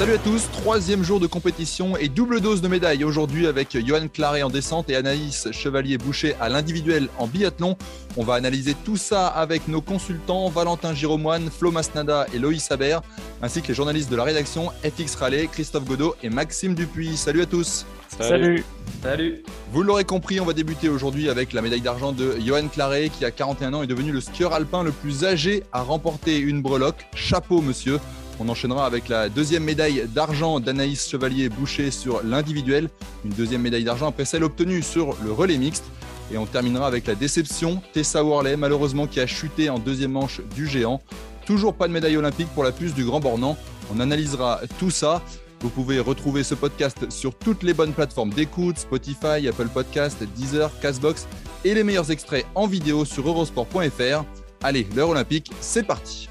Salut à tous, troisième jour de compétition et double dose de médailles aujourd'hui avec Johan Claret en descente et Anaïs Chevalier-Boucher à l'individuel en biathlon. On va analyser tout ça avec nos consultants Valentin Giromoine, Flo Masnada et Loïs Haber, ainsi que les journalistes de la rédaction FX Raleigh, Christophe Godot et Maxime Dupuis. Salut à tous Salut. Salut. Vous l'aurez compris, on va débuter aujourd'hui avec la médaille d'argent de Johan Claret qui à 41 ans est devenu le skieur alpin le plus âgé à remporter une breloque. Chapeau monsieur on enchaînera avec la deuxième médaille d'argent d'Anaïs Chevalier-Boucher sur l'individuel. Une deuxième médaille d'argent après celle obtenue sur le relais mixte. Et on terminera avec la déception, Tessa Worley, malheureusement qui a chuté en deuxième manche du géant. Toujours pas de médaille olympique pour la puce du Grand Bornand. On analysera tout ça. Vous pouvez retrouver ce podcast sur toutes les bonnes plateformes d'écoute, Spotify, Apple Podcast, Deezer, Castbox et les meilleurs extraits en vidéo sur eurosport.fr. Allez, l'heure olympique, c'est parti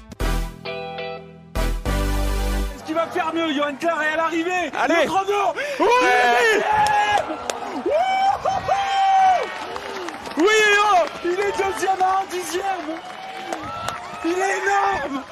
faire mieux, Johan Claret à l'arrivée. Allez. Chrono Oui. Oui. Oh Il est deuxième à un dixième. Il est énorme.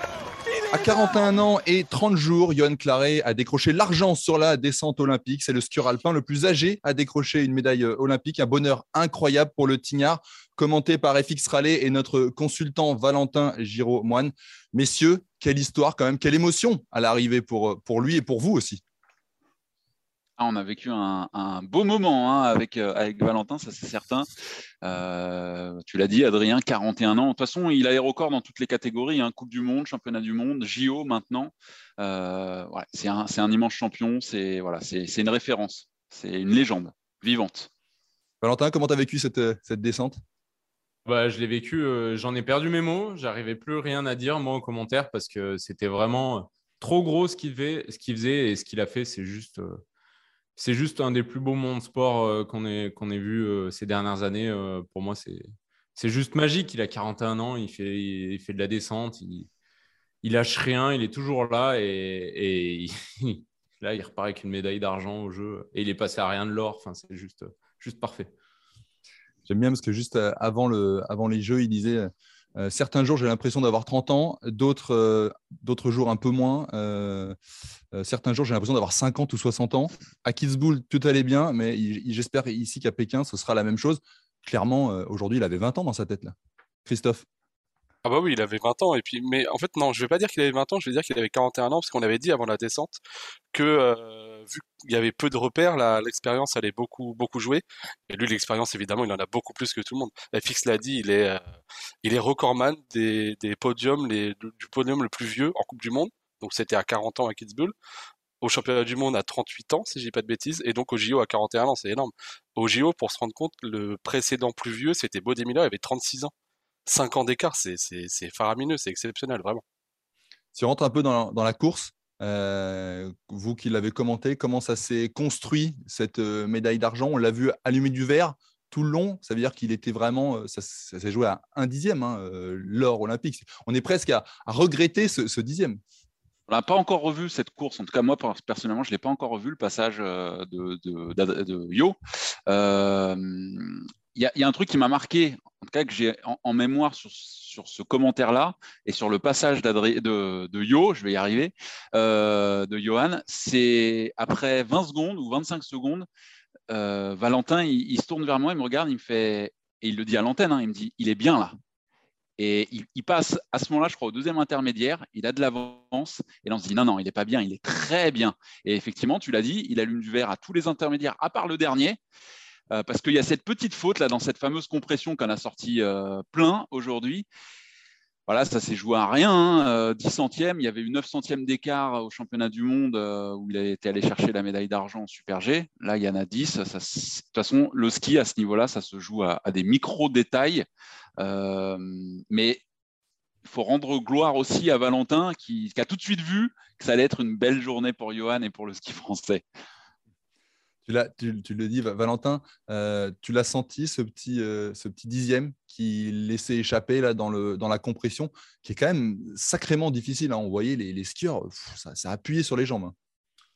À 41 ans et 30 jours, Johan Claret a décroché l'argent sur la descente olympique. C'est le skieur alpin le plus âgé à décrocher une médaille olympique. Un bonheur incroyable pour le Tignard, commenté par FX Raleigh et notre consultant Valentin Giraud-Moine. Messieurs, quelle histoire quand même, quelle émotion à l'arrivée pour, pour lui et pour vous aussi. Ah, on a vécu un, beau moment hein, avec, euh, avec Valentin, ça c'est certain. Euh, tu l'as dit, Adrien, 41 ans. De toute façon, il a les records dans toutes les catégories hein, Coupe du Monde, Championnat du Monde, JO maintenant. Euh, c'est un, un, immense champion, c'est voilà, une référence, c'est une légende vivante. Valentin, comment tu as vécu cette, cette descente? Bah, je l'ai vécu, j'en ai perdu mes mots, j'arrivais plus rien à dire moi en commentaire parce que c'était vraiment trop gros ce qu'il faisait, et ce qu'il a fait, c'est juste c'est juste un des plus beaux mondes sport euh, qu'on ait, qu'on ait vu euh, ces dernières années. Euh, pour moi, c'est, juste magique. Il a 41 ans, il fait, fait de la descente, il, il lâche rien, il est toujours là et, là, il repart avec une médaille d'argent au jeu et il est passé à rien de l'or. Enfin, c'est juste, juste parfait. J'aime bien parce que juste avant, le, avant les jeux, il disait euh, certains jours, j'ai l'impression d'avoir 30 ans, d'autres, euh, jours un peu moins. Euh, certains jours, j'ai l'impression d'avoir 50 ou 60 ans. À Kitzbühel, tout allait bien, mais j'espère ici qu'à Pékin, ce sera la même chose. Clairement, aujourd'hui, il avait 20 ans dans sa tête. Là. Christophe ah bah oui, il avait 20 ans et puis mais en fait non, je vais pas dire qu'il avait 20 ans, je vais dire qu'il avait 41 ans parce qu'on avait dit avant la descente que euh, vu qu'il y avait peu de repères, l'expérience allait beaucoup beaucoup jouer. Et lui l'expérience évidemment, il en a beaucoup plus que tout le monde. FX l'a dit, il est euh, recordman des, podiums du podium le plus vieux en Coupe du monde. Donc c'était à 40 ans à Kitzbühel au championnat du monde à 38 ans, si dis pas de bêtises, et donc au JO à 41 ans, c'est énorme. Au JO, pour se rendre compte, le précédent plus vieux, c'était Bodemila, il avait 36 ans. 5 ans d'écart, c'est faramineux, c'est exceptionnel, vraiment. Si on rentre un peu dans, la course, euh, vous qui l'avez commenté, comment ça s'est construit, cette euh, médaille d'argent? On l'a vu allumer du verre tout le long, ça veut dire qu'il était vraiment, euh, ça, s'est joué à un dixième, hein, l'or olympique. On est presque à, regretter ce, dixième. On n'a pas encore revu cette course. En tout cas, moi, personnellement, je ne l'ai pas encore revu, le passage de, de, Yo. Il y, a un truc qui m'a marqué en tout cas que j'ai en, mémoire sur, ce commentaire-là et sur le passage de, Yo, je vais y arriver, euh, de Johan, c'est après 20 secondes ou 25 secondes, euh, Valentin, il, se tourne vers moi, il me regarde, il me fait, et il le dit à l'antenne, hein, il me dit, il est bien là. Et il, passe à ce moment-là, je crois, au deuxième intermédiaire, il a de l'avance, et là on se dit, non, non, il n'est pas bien, il est très bien. Et effectivement, tu l'as dit, il allume du verre à tous les intermédiaires, à part le dernier. Euh, parce qu'il y a cette petite faute là dans cette fameuse compression qu'on a sorti euh, plein aujourd'hui. voilà, ça s'est joué à rien. 10 hein. centièmes, il y avait eu 9 centièmes d'écart au championnat du monde où il a été allé chercher la médaille d'argent en Super G. Là, il y en a 10. de toute façon, le ski à ce niveau-là, ça se joue à, des micro-détails. mais il faut rendre gloire aussi à Valentin qui, a tout de suite vu que ça allait être une belle journée pour Johan et pour le ski français. Tu, le dis, Valentin, euh, tu l'as senti, ce petit, euh, ce petit dixième qui laissait échapper là, dans, le, dans la compression, qui est quand même sacrément difficile. Hein. On voyait les, skieurs, ça, ça, a appuyé sur les jambes. Hein.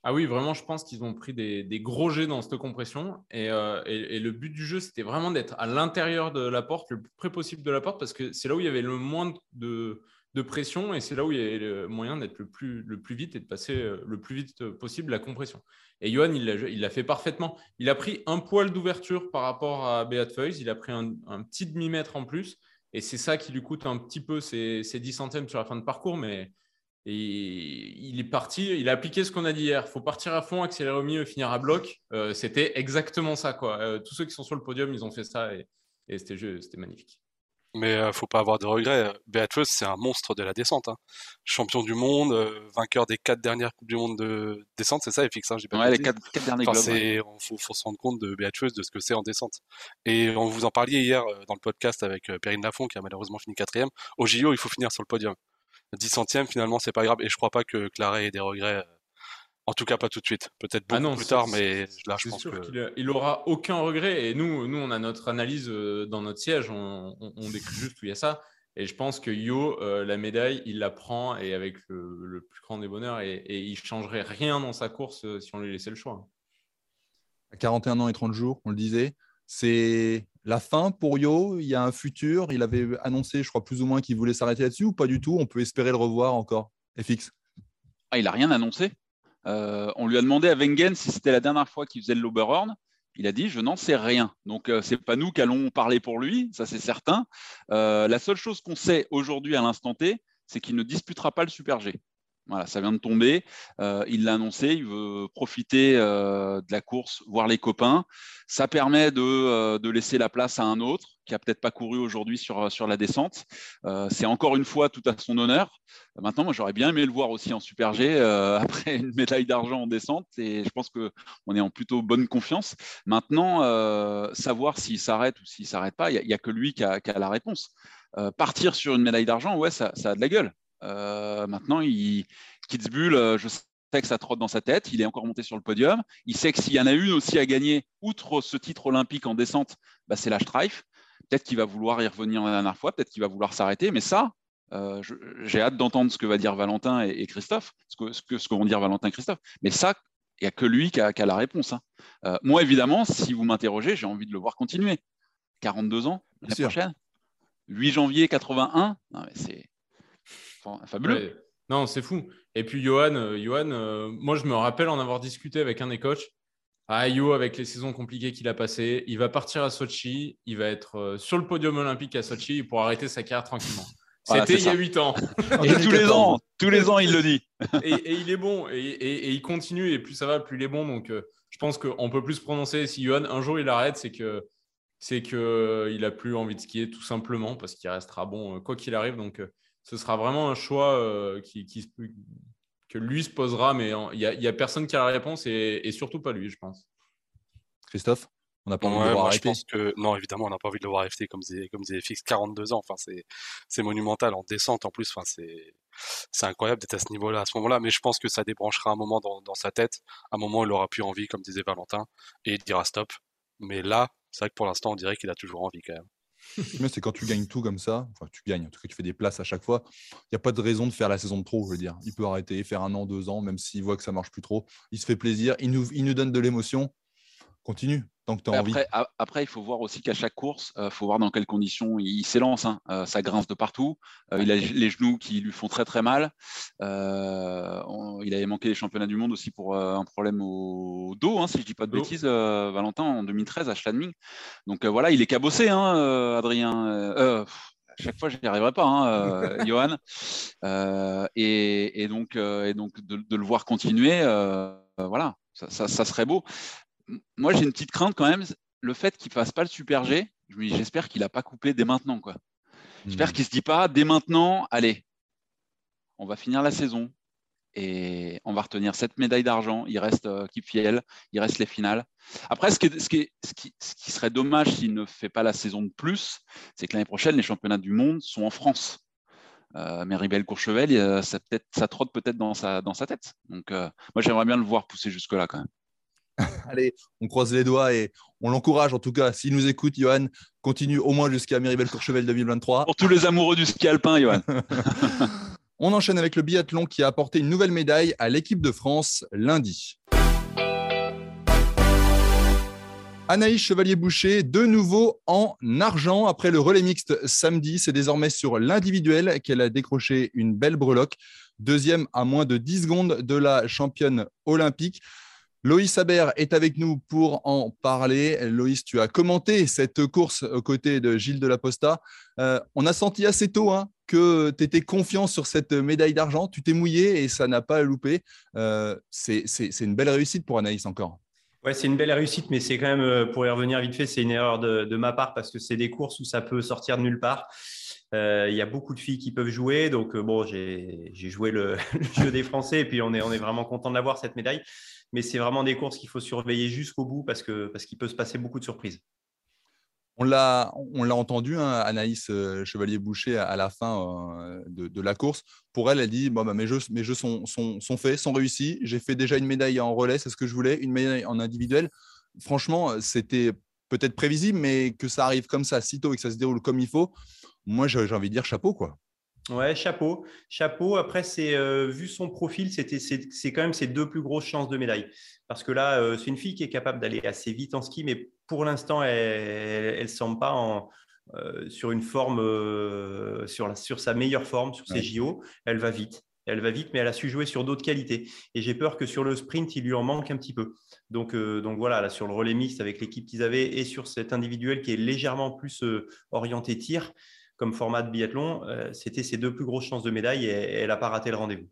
Ah oui, vraiment, je pense qu'ils ont pris des, gros jets dans cette compression. Euh, et, le but du jeu, c'était vraiment d'être à l'intérieur de la porte, le plus près possible de la porte, parce que c'est là où il y avait le moins de, de pression et c'est là où il y a le moyen d'être le plus, le plus vite et de passer euh, le plus vite possible la compression. Et Johan, il l'a fait parfaitement. Il a pris un poil d'ouverture par rapport à Beat Feuys, il a pris un, petit demi-mètre en plus et c'est ça qui lui coûte un petit peu ses, 10 centièmes sur la fin de parcours, mais il est parti, il a appliqué ce qu'on a dit hier. Il faut partir à fond, accélérer au milieu, finir à bloc. Euh, c'était exactement ça. Quoi. Euh, tous ceux qui sont sur le podium, ils ont fait ça et, et c'était magnifique. Mais euh, faut pas avoir de regrets. Beatrice, c'est un monstre de la descente. Hein. Champion du monde, euh, vainqueur des quatre dernières Coupes du Monde de descente, c'est ça, FX hein, j'ai pas Ouais, les quatre, quatre derniers enfin, Il faut, faut, se rendre compte de Beatrice, de ce que c'est en descente. Et on vous en parliez hier euh, dans le podcast avec euh, Perrine Lafont, qui a malheureusement fini quatrième. Au JO, il faut finir sur le podium. 10 centièmes, finalement, c'est pas grave. Et je crois pas que Claret ait des regrets en tout cas, pas tout de suite. Peut-être ah beaucoup plus tard, mais là, je pense qu'il il aura aucun regret. Et nous, nous, on a notre analyse euh, dans notre siège. On, décrit juste où il y a ça. Et je pense que Yo, euh, la médaille, il la prend et avec le, plus grand des bonheurs. Et, et, il changerait rien dans sa course euh, si on lui laissait le choix. À 41 ans et 30 jours, on le disait. C'est la fin pour Yo. Il y a un futur. Il avait annoncé, je crois, plus ou moins qu'il voulait s'arrêter là-dessus ou pas du tout? On peut espérer le revoir encore. FX. Ah, il n'a rien annoncé. Euh, on lui a demandé à Wengen si c'était la dernière fois qu'il faisait Loberhorn. Il a dit je n'en sais rien. Donc ce euh, c'est pas nous qui allons parler pour lui, ça c'est certain. Euh, la seule chose qu'on sait aujourd'hui à l'instant T, c'est qu'il ne disputera pas le Super G. Voilà, ça vient de tomber. Euh, il l'a annoncé. Il veut profiter euh, de la course, voir les copains. Ça permet de, euh, de, laisser la place à un autre qui a peut-être pas couru aujourd'hui sur, la descente. c'est encore une fois tout à son honneur. Maintenant, moi, j'aurais bien aimé le voir aussi en Super G après une médaille d'argent en descente. Et je pense qu'on est en plutôt bonne confiance. Maintenant, savoir s'il s'arrête ou s'il s'arrête pas, il n'y a, que lui qui a, la réponse. partir sur une médaille d'argent, ouais, ça a de la gueule. Euh, maintenant, il, Kitzbühel, euh, je sais que ça trotte dans sa tête. Il est encore monté sur le podium. Il sait que s'il y en a une aussi à gagner, outre ce titre olympique en descente, bah, c'est la Streif. Peut-être qu'il va vouloir y revenir la dernière fois, peut-être qu'il va vouloir s'arrêter, mais ça, euh, j'ai hâte d'entendre ce que va dire Valentin et, Christophe, ce que, ce, que, ce que vont dire Valentin et Christophe. Mais ça, il n'y a que lui qui a, la réponse. Hein. moi, évidemment, si vous m'interrogez, j'ai envie de le voir continuer. 42 ans, l'année prochaine. 8 janvier 81, c'est fabuleux. non, c'est fou. Et puis, Johan, euh, Johan euh, moi, je me rappelle en avoir discuté avec un des coachs. Ah, Yo, avec les saisons compliquées qu'il a passées, il va partir à Sochi, il va être euh, sur le podium olympique à Sochi pour arrêter sa carrière tranquillement. C'était il y a 8 ans. et tous les ans, tous les ans, il le dit. et, il est bon, et, il continue, et plus ça va, plus il est bon. Donc, je pense qu'on peut plus se prononcer. Si Johan, un jour, il arrête, c'est que c'est qu'il a plus envie de skier, tout simplement, parce qu'il restera bon quoi qu'il arrive. Donc, ce sera vraiment un choix euh, qui, que lui se posera, mais il n'y a, personne qui a la réponse et, surtout pas lui, je pense. Christophe on n'a pas envie de le voir arrêter. Je pense que, non, évidemment, on n'a pas envie de le voir arrêter comme des, comme des FX 42 ans. Enfin, c'est monumental en descente en plus. Enfin, c'est incroyable d'être à ce niveau-là, à ce moment-là. Mais je pense que ça débranchera un moment dans, dans sa tête, un moment où il aura plus envie, comme disait Valentin, et il dira stop. Mais là, c'est vrai que pour l'instant, on dirait qu'il a toujours envie quand même c'est quand tu gagnes tout comme ça, tu gagnes, en tout cas tu fais des places à chaque fois, il n'y a pas de raison de faire la saison de trop, je veux dire. Il peut arrêter, faire un an, deux ans, même s'il voit que ça marche plus trop. Il se fait plaisir, il nous donne de l'émotion. Continue tant que tu as envie. Après, il faut voir aussi qu'à chaque course, il euh, faut voir dans quelles conditions il, s'élance. Hein. Euh, ça grince de partout. Euh, il a les genoux qui lui font très très mal. il avait manqué les championnats du monde aussi pour un problème au dos, hein, si je ne dis pas de bêtises, Valentin, en 2013 à Schladming. Donc voilà, il est cabossé, hein, Adrien. à chaque fois, je n'y arriverai pas, hein, Johan. Et, donc, et donc de, le voir continuer, voilà, ça, serait beau moi, j'ai une petite crainte quand même. Le fait qu'il fasse pas le Super G, j'espère qu'il n'a pas coupé dès maintenant. Quoi. J'espère Hmm. qu'il ne se dit pas dès maintenant, allez, on va finir la saison et on va retenir cette médaille d'argent. Il reste euh, Kipfiel, il reste les finales. Après, ce qui, est- ce qui est- ce qui- ce qui serait dommage s'il ne fait pas la saison de plus, c'est que l'année prochaine, les championnats du monde sont en France. Euh, Méribel Courchevel, il y a- ça, peut-être- ça trotte peut-être dans sa, dans sa tête. Donc, euh, moi, j'aimerais bien le voir pousser jusque-là quand même. Allez, on croise les doigts et on l'encourage en tout cas. S'il nous écoute, Johan, continue au moins jusqu'à Méribel Courchevel 2023. Pour tous les amoureux du ski alpin, Johan. On enchaîne avec le biathlon qui a apporté une nouvelle médaille à l'équipe de France lundi. Anaïs Chevalier-Boucher, de nouveau en argent après le relais mixte samedi. C'est désormais sur l'individuel qu'elle a décroché une belle breloque. Deuxième à moins de 10 secondes de la championne olympique. Loïs Habert est avec nous pour en parler. Loïs, tu as commenté cette course aux côtés de Gilles Delaposta. Euh, on a senti assez tôt hein, que tu étais confiant sur cette médaille d'argent. Tu t'es mouillé et ça n'a pas loupé. Euh, c'est une belle réussite pour Anaïs encore. Ouais, c'est une belle réussite, mais c'est quand même, euh, pour y revenir vite fait, c'est une erreur de, ma part parce que c'est des courses où ça peut sortir de nulle part. Euh, Il y a beaucoup de filles qui peuvent jouer, donc bon, j'ai joué le, le jeu des Français et puis on est, on est vraiment content de l'avoir cette médaille. Mais c'est vraiment des courses qu'il faut surveiller jusqu'au bout parce que parce qu'il peut se passer beaucoup de surprises. On l'a, entendu, hein, Anaïs euh, Chevalier-Boucher, à, la fin euh, de, la course. Pour elle, elle dit bon, bah, mes jeux, mes jeux sont, sont, faits, sont réussis. J'ai fait déjà une médaille en relais, c'est ce que je voulais, une médaille en individuel. Franchement, c'était peut-être prévisible, mais que ça arrive comme ça, si tôt et que ça se déroule comme il faut, moi, j'ai envie de dire chapeau. quoi. Ouais, chapeau, chapeau. Après, c'est euh, vu son profil, c'était c'est quand même ses deux plus grosses chances de médaille. Parce que là, euh, c'est une fille qui est capable d'aller assez vite en ski, mais pour l'instant, elle ne semble pas en, euh, sur une forme, sur, la, sur sa meilleure forme, sur ses Ouais. JO. Elle va vite. Elle va vite, mais elle a su jouer sur d'autres qualités. Et j'ai peur que sur le sprint, il lui en manque un petit peu. Donc, euh, donc voilà, là, sur le relais mixte avec l'équipe qu'ils avaient et sur cet individuel qui est légèrement plus euh, orienté tir, comme format de biathlon, euh, c'était ses deux plus grosses chances de médaille et, elle n'a pas raté le rendez-vous.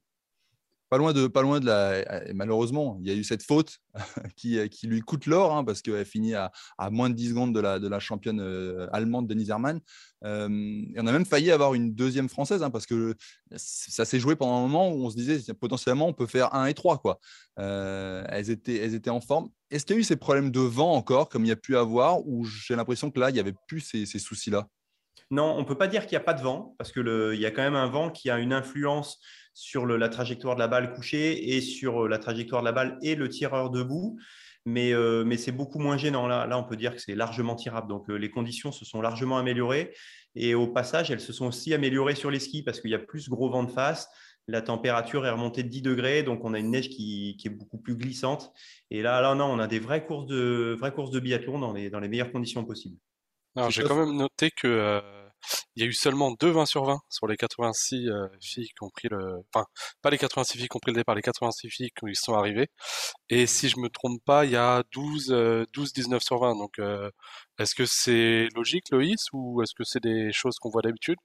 Pas loin de, pas loin de la. Malheureusement, il y a eu cette faute qui, qui lui coûte l'or hein, parce qu'elle finit à, moins de 10 secondes de la, de la championne euh, allemande Denise Herrmann. Euh, et on a même failli avoir une deuxième française hein, parce que ça s'est joué pendant un moment où on se disait potentiellement on peut faire 1 et 3. Quoi. Euh, elles, étaient, elles étaient en forme. Est-ce qu'il y a eu ces problèmes de vent encore comme il y a pu avoir ou j'ai l'impression que là, il n'y avait plus ces, ces soucis-là? Non, on ne peut pas dire qu'il n'y a pas de vent, parce qu'il y a quand même un vent qui a une influence sur la trajectoire de la balle couchée et sur euh, la trajectoire de la balle et le tireur debout. Mais, euh, c'est beaucoup moins gênant. Là, on peut dire que c'est largement tirable. Donc, euh, les conditions se sont largement améliorées. Et au passage, elles se sont aussi améliorées sur les skis parce qu'il y a plus gros vent de face. La température est remontée de 10 degrés, donc on a une neige qui, est beaucoup plus glissante. Et là, on a des vraies courses de, biathlon dans les meilleures conditions possibles. Alors, j'ai quand même noté que euh, il y a eu seulement 2 20 sur 20 sur les 86 euh, filles qui ont pris le, enfin, pas les 86 filles qui ont pris le départ, les 86 filles qui sont arrivées. Et si je me trompe pas, il y a 12, euh, 12 19 sur 20. Donc, euh, est-ce que c'est logique, Loïs, ou est-ce que c'est des choses qu'on voit d'habitude?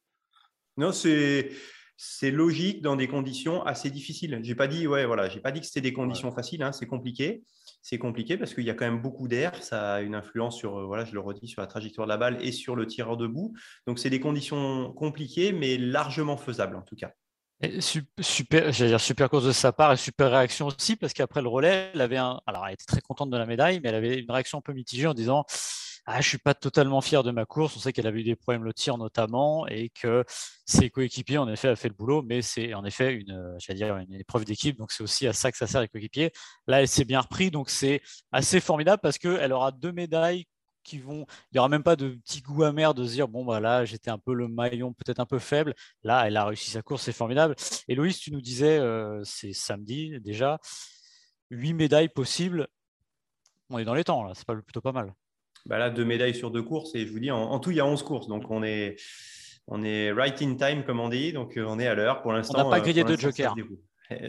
Non, c'est c'est logique dans des conditions assez difficiles. J'ai pas dit, ouais, voilà, j'ai pas dit que c'était des conditions ouais. faciles. Hein, c'est compliqué. C'est compliqué parce qu'il y a quand même beaucoup d'air. Ça a une influence sur, euh, voilà, je le redis, sur la trajectoire de la balle et sur le tireur debout. Donc, c'est des conditions compliquées, mais largement faisables en tout cas. Super, dire super course de sa part et super réaction aussi parce qu'après le relais, elle avait un, alors elle était très contente de la médaille, mais elle avait une réaction un peu mitigée en disant ah, je suis pas totalement fier de ma course. On sait qu'elle avait eu des problèmes le tir notamment et que ses coéquipiers en effet a fait le boulot, mais c'est en effet une, j'allais dire une épreuve d'équipe, donc c'est aussi à ça que ça sert les coéquipiers. Là, elle s'est bien repris, donc c'est assez formidable parce qu'elle aura deux médailles qui vont, il n'y aura même pas de petit goût amer de se dire bon bah là j'étais un peu le maillon peut-être un peu faible. Là, elle a réussi sa course, c'est formidable. Et tu nous disais, euh, c'est samedi déjà, huit médailles possibles. On est dans les temps là, c'est plutôt pas mal bah là, deux médailles sur deux courses. Et je vous dis, en, en tout, il y a 11 courses. Donc, on est, on est right in time, comme on dit. Donc, on est à l'heure. Pour l'instant, on n'a pas grillé de joker.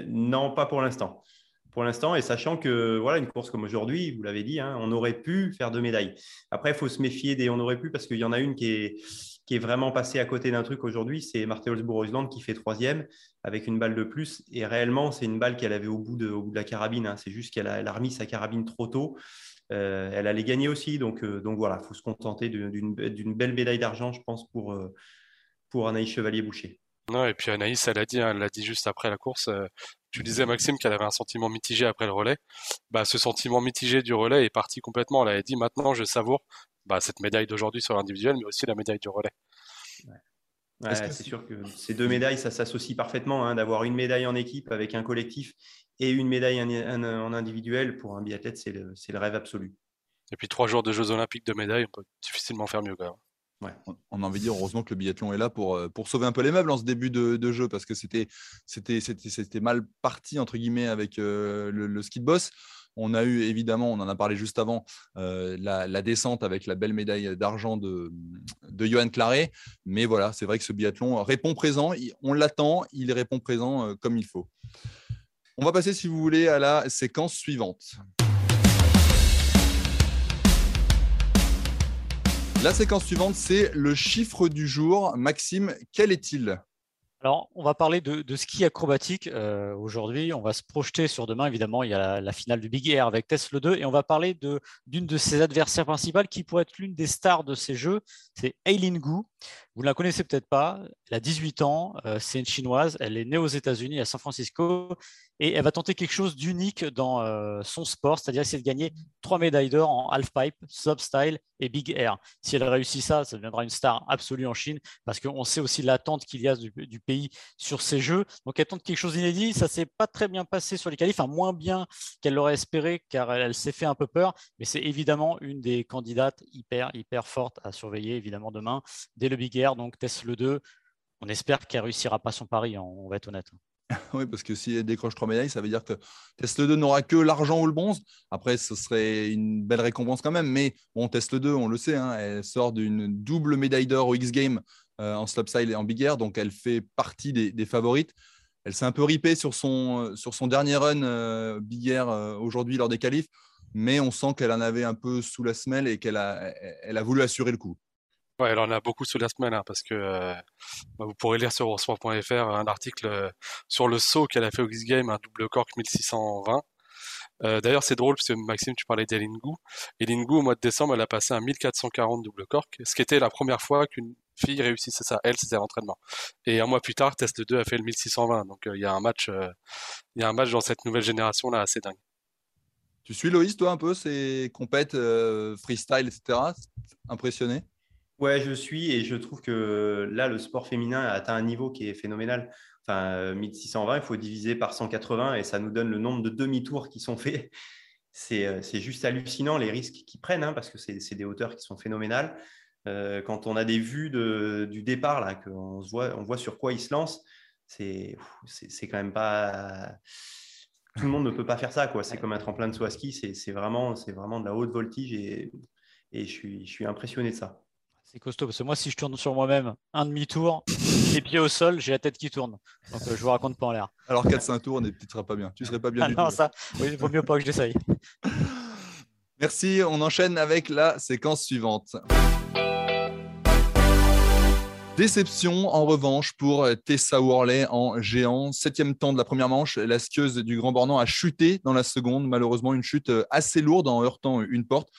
Non, pas pour l'instant. Pour l'instant, et sachant que voilà, une course comme aujourd'hui, vous l'avez dit, hein, on aurait pu faire deux médailles. Après, il faut se méfier des on aurait pu parce qu'il y en a une qui est, qui est vraiment passée à côté d'un truc aujourd'hui. C'est Marthe Holzbourg-Island qui fait troisième avec une balle de plus. Et réellement, c'est une balle qu'elle avait au bout de, au bout de la carabine. Hein. C'est juste qu'elle a, elle a remis sa carabine trop tôt. Euh, elle allait gagner aussi. Donc, euh, donc voilà, il faut se contenter d'une belle médaille d'argent, je pense, pour, euh, pour Anaïs Chevalier-Boucher. Non, et puis Anaïs, elle a dit, hein, elle l'a dit juste après la course. Tu disais Maxime qu'elle avait un sentiment mitigé après le relais. Bah, ce sentiment mitigé du relais est parti complètement. Elle avait dit maintenant je savoure bah, cette médaille d'aujourd'hui sur l'individuel, mais aussi la médaille du relais. C'est sûr que ces deux médailles, ça s'associe parfaitement. Hein, d'avoir une médaille en équipe avec un collectif et une médaille en, individuel pour un biathlète, c'est le, le, rêve absolu. Et puis trois jours de Jeux Olympiques de médailles, on peut difficilement faire mieux quand même. On a envie de dire heureusement que le biathlon est là pour, euh, pour sauver un peu les meubles en ce début de, jeu parce que c'était, mal parti entre guillemets avec euh, le, ski de boss. On a eu évidemment, on en a parlé juste avant, euh, la, descente avec la belle médaille d'argent de, de Johan Claret. Mais voilà, c'est vrai que ce biathlon répond présent. On l'attend, il répond présent comme il faut. On va passer, si vous voulez, à la séquence suivante. La séquence suivante, c'est le chiffre du jour. Maxime, quel est-il? Alors, on va parler de, ski acrobatique euh, aujourd'hui. On va se projeter sur demain. Évidemment, il y a la, finale du Big Air avec Tesla 2. Et on va parler d'une de, ses adversaires principales qui pourrait être l'une des stars de ces jeux. C'est Eileen Gu. Vous ne la connaissez peut-être pas. Elle a 18 ans. Euh, c'est une chinoise. Elle est née aux États-Unis, à San Francisco et elle va tenter quelque chose d'unique dans euh, son sport, c'est-à-dire essayer de gagner trois médailles d'or en halfpipe, style et big air. Si elle réussit ça, ça deviendra une star absolue en Chine, parce qu'on sait aussi l'attente qu'il y a du, pays sur ces jeux. Donc elle tente quelque chose d'inédit. Ça s'est pas très bien passé sur les qualifs, moins bien qu'elle l'aurait espéré, car elle, s'est fait un peu peur. Mais c'est évidemment une des candidates hyper hyper fortes à surveiller évidemment demain dès le big air. Donc Tesla 2. On espère qu'elle réussira pas son pari, on va être honnête. oui, parce que si elle décroche trois médailles, ça veut dire que Tesla 2 n'aura que l'argent ou le bronze. Après, ce serait une belle récompense quand même. Mais bon, Tesla 2, on le sait, hein, elle sort d'une double médaille d'or au X Games euh, en slopestyle et en big air. Donc, elle fait partie des, favorites. Elle s'est un peu ripée sur son, sur son dernier run euh, big air euh, aujourd'hui lors des qualifs. Mais on sent qu'elle en avait un peu sous la semelle et qu'elle a, elle a voulu assurer le coup. Ouais, elle en a beaucoup sous la semaine, hein, parce que euh, bah, vous pourrez lire sur eurosport.fr un article euh, sur le saut qu'elle a fait au X-Game, un double cork 1620. Euh, D'ailleurs, c'est drôle, parce que Maxime, tu parlais d'Elingu. Elingu, au mois de décembre, elle a passé un 1440 double cork, ce qui était la première fois qu'une fille réussissait ça. Elle, c'était l'entraînement. Et un mois plus tard, Test 2 a fait le 1620. Donc, il y a un match, il y a un match dans cette nouvelle génération-là assez dingue. Tu suis Loïs, toi, un peu, ces compètes freestyle, etc. Impressionné? Ouais, je suis et je trouve que là, le sport féminin a atteint un niveau qui est phénoménal. Enfin, 1620, il faut diviser par 180 et ça nous donne le nombre de demi-tours qui sont faits. C'est euh, juste hallucinant les risques qu'ils prennent hein, parce que c'est des hauteurs qui sont phénoménales. Euh, quand on a des vues du départ, là, qu'on voit, on voit sur quoi ils se lancent, c'est quand même pas. Tout le monde ne peut pas faire ça. C'est comme un tremplin de saut à ski. C'est vraiment, vraiment de la haute voltige et, et je, suis, je suis impressionné de ça. C'est costaud parce que moi, si je tourne sur moi-même un demi-tour, les pieds au sol, j'ai la tête qui tourne. Donc euh, je vous raconte pas en l'air. Alors 4-5 tours, tu ne seras pas bien. Tu serais pas bien ah, non, ça, oui, il vaut mieux pas que j'essaye. Merci. On enchaîne avec la séquence suivante. Déception en revanche pour Tessa Worley en géant. Septième temps de la première manche, la skieuse du Grand Bornand a chuté dans la seconde. Malheureusement, une chute assez lourde en heurtant une porte.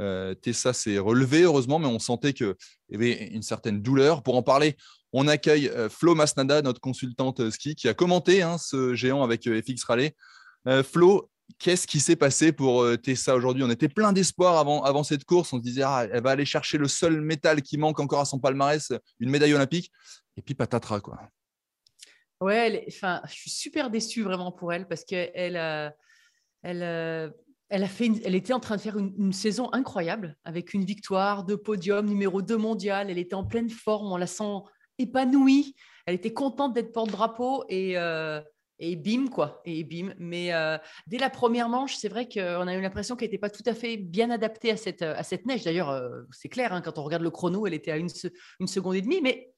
Euh, Tessa s'est relevé, heureusement, mais on sentait qu'il y avait une certaine douleur. Pour en parler, on accueille euh, Flo Masnada, notre consultante euh, ski, qui a commenté hein, ce géant avec FX Raleigh. Flo, qu'est-ce qui s'est passé pour Tessa aujourd'hui? On était plein d'espoir avant, avant cette course. On se disait, ah, elle va aller chercher le seul métal qui manque encore à son palmarès, une médaille olympique. Et puis patatras, quoi. Ouais, enfin, je suis super déçue vraiment pour elle parce qu'elle elle, elle, elle était en train de faire une, saison incroyable avec une victoire, de podium, numéro 2 mondial. Elle était en pleine forme, on la sent épanouie. Elle était contente d'être porte-drapeau et, euh, bim, quoi. Et bim. Mais euh, dès la première manche, c'est vrai qu'on a eu l'impression qu'elle n'était pas tout à fait bien adaptée à cette, neige. D'ailleurs, euh, c'est clair, hein, quand on regarde le chrono, elle était à une, seconde et demie. Mais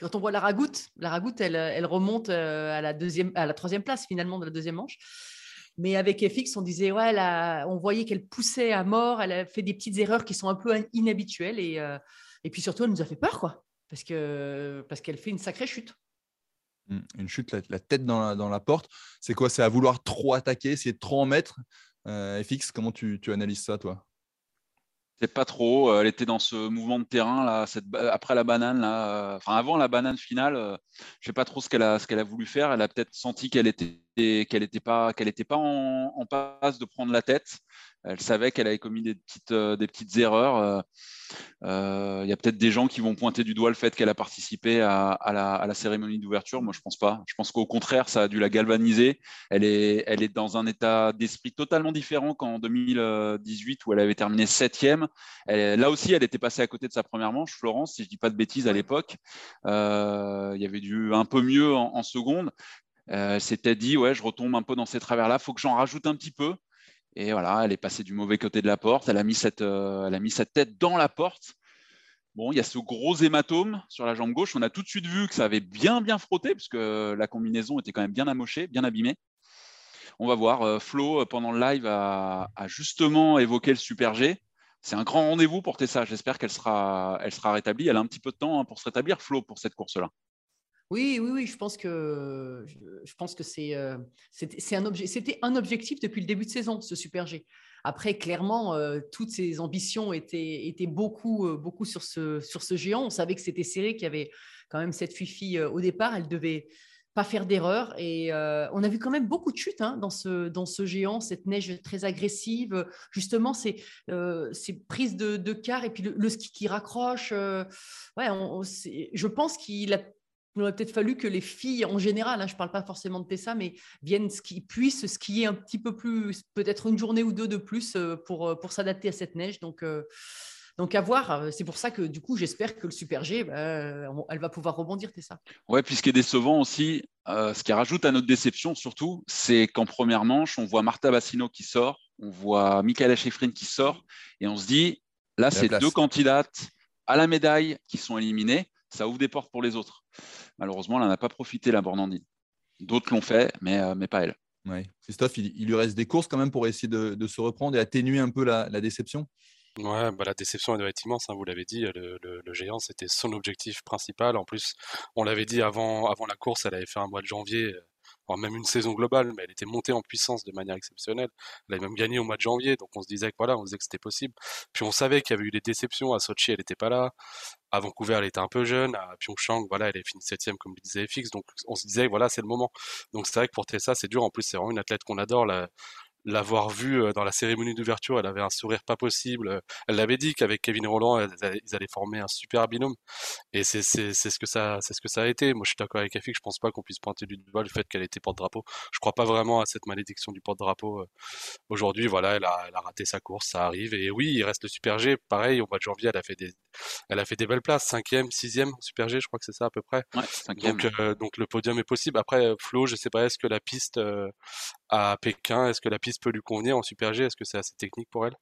quand on voit la ragoute, la ragoute, elle, remonte à la troisième place finalement de la deuxième manche. Mais avec FX, on disait, ouais, on voyait qu'elle poussait à mort, elle a fait des petites erreurs qui sont un peu inhabituelles. Et, euh, et puis surtout, elle nous a fait peur, parce qu'elle parce qu'elle fait une sacrée chute. Mmh, une chute, la, tête dans la, dans la porte. C'est quoi? C'est à vouloir trop attaquer, essayer de trop en mettre euh, FX, comment tu, tu analyses ça, toi? C'est pas trop. Elle était dans ce mouvement de terrain après la banane là, enfin avant la banane finale. je sais pas trop ce qu'elle a, voulu faire. Elle a peut-être senti qu'elle était, qu'elle n'était pas, qu'elle était pas en, en, passe de prendre la tête. Elle savait qu'elle avait commis des petites, des petites erreurs. Euh, il y a peut-être des gens qui vont pointer du doigt le fait qu'elle a participé à, la, cérémonie d'ouverture. Moi, je pense pas. Je pense qu'au contraire, ça a dû la galvaniser. Elle est, elle est dans un état d'esprit totalement différent qu'en 2018 où elle avait terminé septième. là aussi, elle était passée à côté de sa première manche, Florence, si je dis pas de bêtises à l'époque. Euh, il y avait dû un peu mieux en, seconde. Euh, elle s'était dit, ouais, je retombe un peu dans ces travers-là, faut que j'en rajoute un petit peu. Et voilà, elle est passée du mauvais côté de la porte. Elle a mis cette, euh, sa tête dans la porte. Bon, il y a ce gros hématome sur la jambe gauche. On a tout de suite vu que ça avait bien, bien frotté, puisque la combinaison était quand même bien amochée, bien abîmée. On va voir. Euh, Flo, euh, pendant le live, a, justement évoqué le Super G. C'est un grand rendez-vous pour Tessa. J'espère qu'elle sera, elle sera rétablie. Elle a un petit peu de temps hein, pour se rétablir, Flo, pour cette course-là. Oui, oui, oui, je pense que, je pense que c'est, euh, c'était, un, objet, c'était un objectif depuis le début de saison, ce Super G. Après, clairement, euh, toutes ses ambitions étaient, étaient beaucoup, euh, beaucoup sur, ce, sur ce géant. On savait que c'était serré, qu'il y avait quand même cette fille au départ. Elle devait pas faire d'erreur. Et on a vu quand même beaucoup de chutes hein, dans, ce, dans ce géant, cette neige très agressive, justement ces, ces prises de, de quart et puis le, ski qui raccroche. ouais, je pense qu'il a il aurait peut-être fallu que les filles en général, hein, je ne parle pas forcément de Tessa, mais viennent ski, puissent skier un petit peu plus, peut-être une journée ou deux de plus euh, pour, euh, pour s'adapter à cette neige. Donc, euh, donc à voir. C'est pour ça que du coup, j'espère que le Super G, bah, elle va pouvoir rebondir, Tessa. Ouais, puis ce qui est décevant aussi, ce qui rajoute à notre déception surtout, c'est qu'en première manche, on voit Marta Bassino qui sort, on voit Michaela Schifrin qui sort, et on se dit, là, c'est deux candidates à la médaille qui sont éliminées ça ouvre des portes pour les autres. Malheureusement, elle n'a pas profité, la Bornandine. D'autres l'ont fait, mais, euh, mais pas elle. Ouais. Christophe, il, lui reste des courses quand même pour essayer de, se reprendre et atténuer un peu la, déception? Ouais, bah la déception elle doit être immense, hein, vous l'avez dit, le, géant c'était son objectif principal. En plus, on l'avait dit avant, avant la course, elle avait fait un mois de janvier même une saison globale, mais elle était montée en puissance de manière exceptionnelle. Elle avait même gagné au mois de janvier, donc on se disait que voilà, on disait que c'était possible. Puis on savait qu'il y avait eu des déceptions. À Sochi, elle n'était pas là. À Vancouver, elle était un peu jeune. À Pyeongchang, voilà, elle est fini septième, comme le disait FX. Donc on se disait, voilà, c'est le moment. Donc c'est vrai que pour Tessa, c'est dur. En plus, c'est vraiment une athlète qu'on adore. La, l'avoir vue dans la cérémonie d'ouverture, elle avait un sourire pas possible. Elle l'avait dit qu'avec Kevin Roland, ils allaient former un super binôme. Et c'est ce que ça, c'est ce que ça a été. Moi, je suis d'accord avec Afik. Je pense pas qu'on puisse pointer du doigt le fait qu'elle était porte-drapeau. Je crois pas vraiment à cette malédiction du porte-drapeau. Aujourd'hui, voilà, elle a, elle a raté sa course, ça arrive. Et oui, il reste le super G. Pareil, au mois de janvier, elle a fait des, elle a fait des belles places. Cinquième, sixième, super G, je crois que c'est ça à peu près. Ouais, donc, euh, donc le podium est possible. Après, Flo, je sais pas, est-ce que la piste à Pékin, est-ce que la piste peut lui convenir en Super G? Est-ce que c'est assez technique pour elle?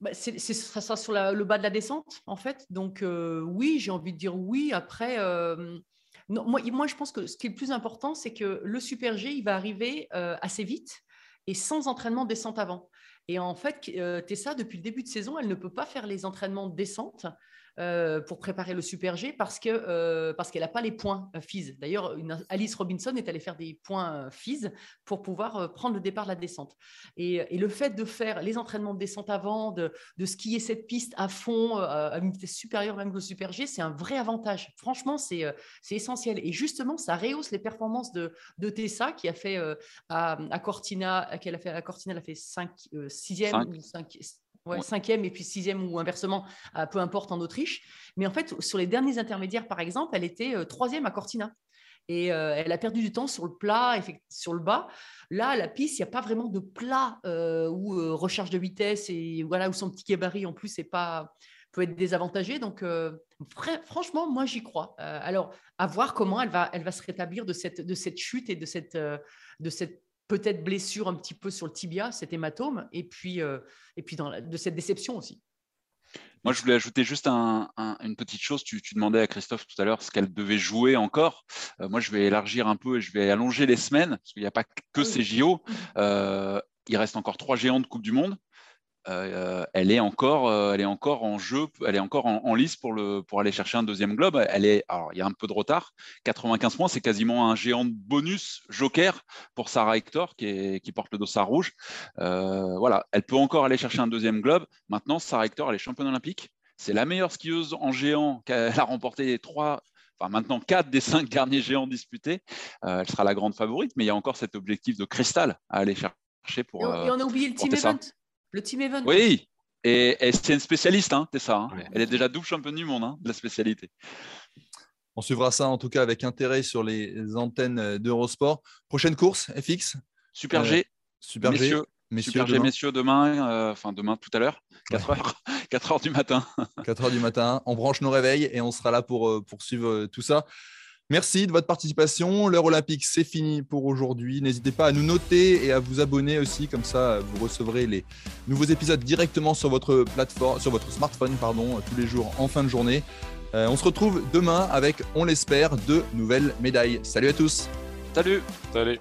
Bah, c'est, ça sera sur le bas de la descente, en fait. Donc, euh, oui, j'ai envie de dire oui. Après, euh, moi, moi, je pense que ce qui est le plus important, c'est que le Super G, il va arriver euh, assez vite et sans entraînement de descente avant. Et en fait, Tessa, depuis le début de saison, elle ne peut pas faire les entraînements de euh, pour préparer le Super G parce euh, parce qu'elle n'a pas les points euh, FIS. D'ailleurs, Alice Robinson est allée faire des points FIS pour pouvoir prendre le départ de la descente. Et, le fait de faire les entraînements de descente avant, de, skier cette piste à fond, à une vitesse supérieure même que le Super G, c'est un vrai avantage. Franchement, c'est essentiel. Et justement, ça rehausse les performances de, de Tessa qui a fait à, Cortina, qu'elle a fait à Cortina, elle a fait 5, 6e ou 5, cinquième et puis sixième ou inversement, peu importe en Autriche. Mais en fait, sur les derniers intermédiaires, par exemple, elle était euh, troisième à Cortina. Et euh, elle a perdu du temps sur le plat, sur le bas. Là, la piste, il n'y a pas vraiment de plat euh, ou recharge de vitesse et voilà où son petit gabarit en plus c'est pas peut être désavantagé. Donc, franchement, moi j'y crois. alors, à voir comment elle va, elle va se rétablir de cette, de cette chute et de cette, de cette peut-être blessure un petit peu sur le tibia, cet hématome, et puis, euh, et puis dans de cette déception aussi. Moi, je voulais ajouter juste une petite chose. Tu, demandais à Christophe tout à l'heure ce qu'elle devait jouer encore. Euh, moi, je vais élargir un peu et je vais allonger les semaines, parce qu'il n'y a pas que ces JO. Euh, il reste encore trois géants de Coupe du Monde. Elle est encore, elle est encore en jeu, elle est encore en, lice pour le pour aller chercher un deuxième globe. Elle est, alors il y a un peu de retard, 95 points, c'est quasiment un géant de bonus joker pour Sarah Hector qui, qui porte le dossard rouge. voilà, elle peut encore aller chercher un deuxième globe. Maintenant, Sarah Hector, elle est championne olympique. C'est la meilleure skieuse en géant qu'elle a remporté trois, enfin maintenant quatre des cinq derniers géants disputés. Euh, elle sera la grande favorite, mais il y a encore cet objectif de cristal à aller chercher pour. Et on, a oublié le team event. Le team event. Oui, et, c'est une spécialiste, hein, c'est ça. Hein. Elle est déjà double championne du monde hein, de la spécialité. On suivra ça en tout cas avec intérêt sur les antennes d'Eurosport. Prochaine course, FX Super G. Euh, Super G. Messieurs, Super G, messieurs, demain, euh, enfin demain tout à l'heure, 4 heures. 4 heures du matin. 4 heures du matin. On branche nos réveils et on sera là pour euh, poursuivre tout ça. Merci de votre participation. L'heure olympique, c'est fini pour aujourd'hui. N'hésitez pas à nous noter et à vous abonner aussi, comme ça vous recevrez les nouveaux épisodes directement sur votre plateforme, sur votre smartphone, pardon, tous les jours en fin de journée. Euh, on se retrouve demain avec, on l'espère, de nouvelles médailles. Salut à tous. Salut. Salut.